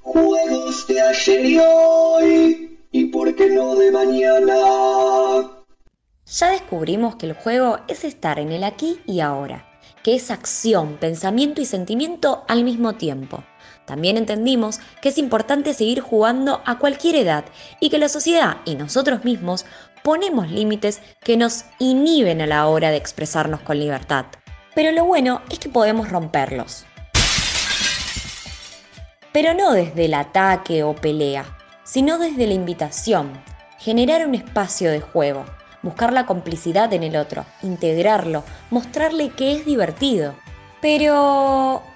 Juegos de ayer y hoy, y por qué no de mañana. Ya descubrimos que el juego es estar en el aquí y ahora, que es acción, pensamiento y sentimiento al mismo tiempo. También entendimos que es importante seguir jugando a cualquier edad y que la sociedad y nosotros mismos ponemos límites que nos inhiben a la hora de expresarnos con libertad. Pero lo bueno es que podemos romperlos. Pero no desde el ataque o pelea, sino desde la invitación, generar un espacio de juego, buscar la complicidad en el otro, integrarlo, mostrarle que es divertido. Pero ¿Cómo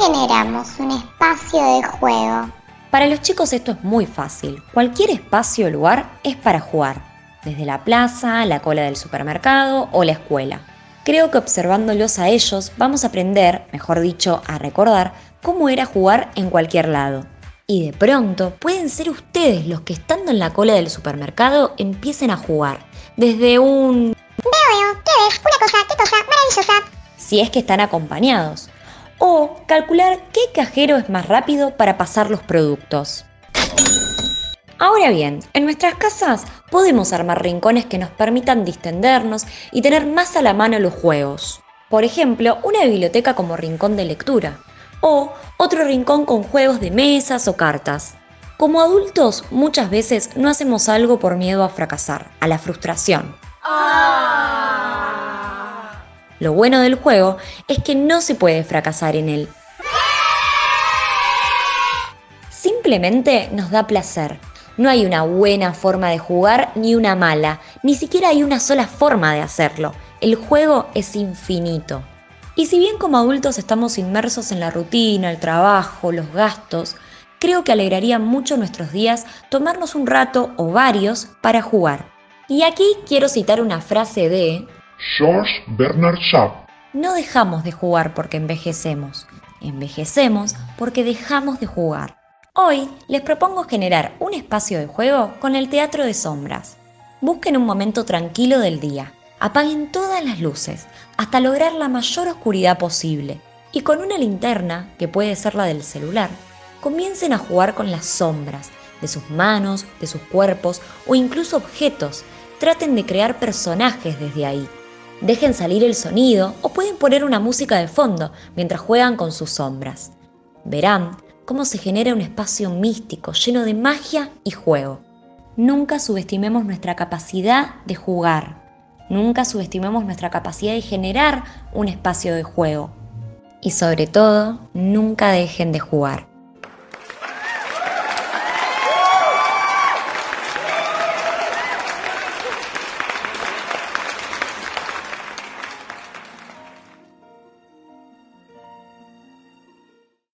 generamos un espacio de juego? Para los chicos esto es muy fácil. Cualquier espacio o lugar es para jugar, desde la plaza, la cola del supermercado o la escuela. Creo que observándolos a ellos vamos a aprender, mejor dicho, a recordar cómo era jugar en cualquier lado. Y de pronto pueden ser ustedes los que estando en la cola del supermercado empiecen a jugar. Desde un... Veo, veo, ¿qué ves? Una cosa, qué cosa, maravillosa. si es que están acompañados. O calcular qué cajero es más rápido para pasar los productos. Ahora bien, en nuestras casas podemos armar rincones que nos permitan distendernos y tener más a la mano los juegos. Por ejemplo, una biblioteca como rincón de lectura. O otro rincón con juegos de mesas o cartas. Como adultos, muchas veces no hacemos algo por miedo a fracasar, a la frustración. Lo bueno del juego es que no se puede fracasar en él. Simplemente nos da placer. No hay una buena forma de jugar ni una mala, ni siquiera hay una sola forma de hacerlo. El juego es infinito. Y si bien como adultos estamos inmersos en la rutina, el trabajo, los gastos, creo que alegraría mucho nuestros días tomarnos un rato o varios para jugar. Y aquí quiero citar una frase de George Bernard Shaw. No dejamos de jugar porque envejecemos, envejecemos porque dejamos de jugar. Hoy les propongo generar un espacio de juego con el teatro de sombras. Busquen un momento tranquilo del día, apaguen todas las luces hasta lograr la mayor oscuridad posible y con una linterna, que puede ser la del celular, comiencen a jugar con las sombras de sus manos, de sus cuerpos o incluso objetos. Traten de crear personajes desde ahí. Dejen salir el sonido o pueden poner una música de fondo mientras juegan con sus sombras. Verán cómo se genera un espacio místico lleno de magia y juego. Nunca subestimemos nuestra capacidad de jugar. Nunca subestimemos nuestra capacidad de generar un espacio de juego. Y sobre todo, nunca dejen de jugar.